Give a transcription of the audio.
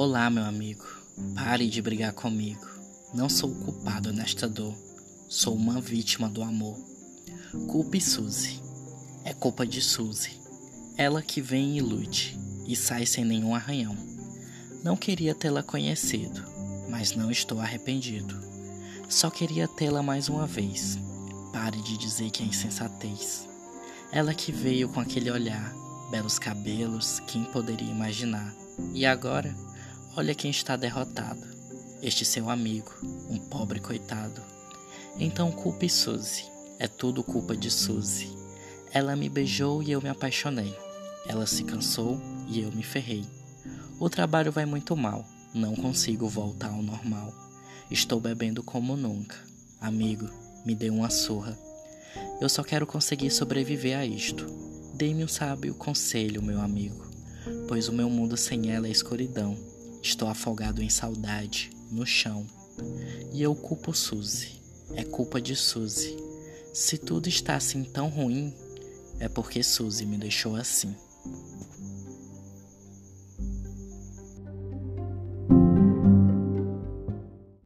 Olá, meu amigo. Pare de brigar comigo. Não sou culpado nesta dor. Sou uma vítima do amor. Culpe Suzy. É culpa de Suzy. Ela que vem e lute e sai sem nenhum arranhão. Não queria tê-la conhecido, mas não estou arrependido. Só queria tê-la mais uma vez. Pare de dizer que é insensatez. Ela que veio com aquele olhar, belos cabelos, quem poderia imaginar? E agora, olha quem está derrotado. Este seu amigo, um pobre coitado. Então culpe Suzy, é tudo culpa de Suzy. Ela me beijou e eu me apaixonei. Ela se cansou e eu me ferrei. O trabalho vai muito mal, não consigo voltar ao normal. Estou bebendo como nunca. Amigo, me dê uma surra. Eu só quero conseguir sobreviver a isto. Dê-me um sábio conselho, meu amigo, pois o meu mundo sem ela é escuridão. Estou afogado em saudade, no chão. E eu culpo Suzy. É culpa de Suzy. Se tudo está assim tão ruim, é porque Suzy me deixou assim.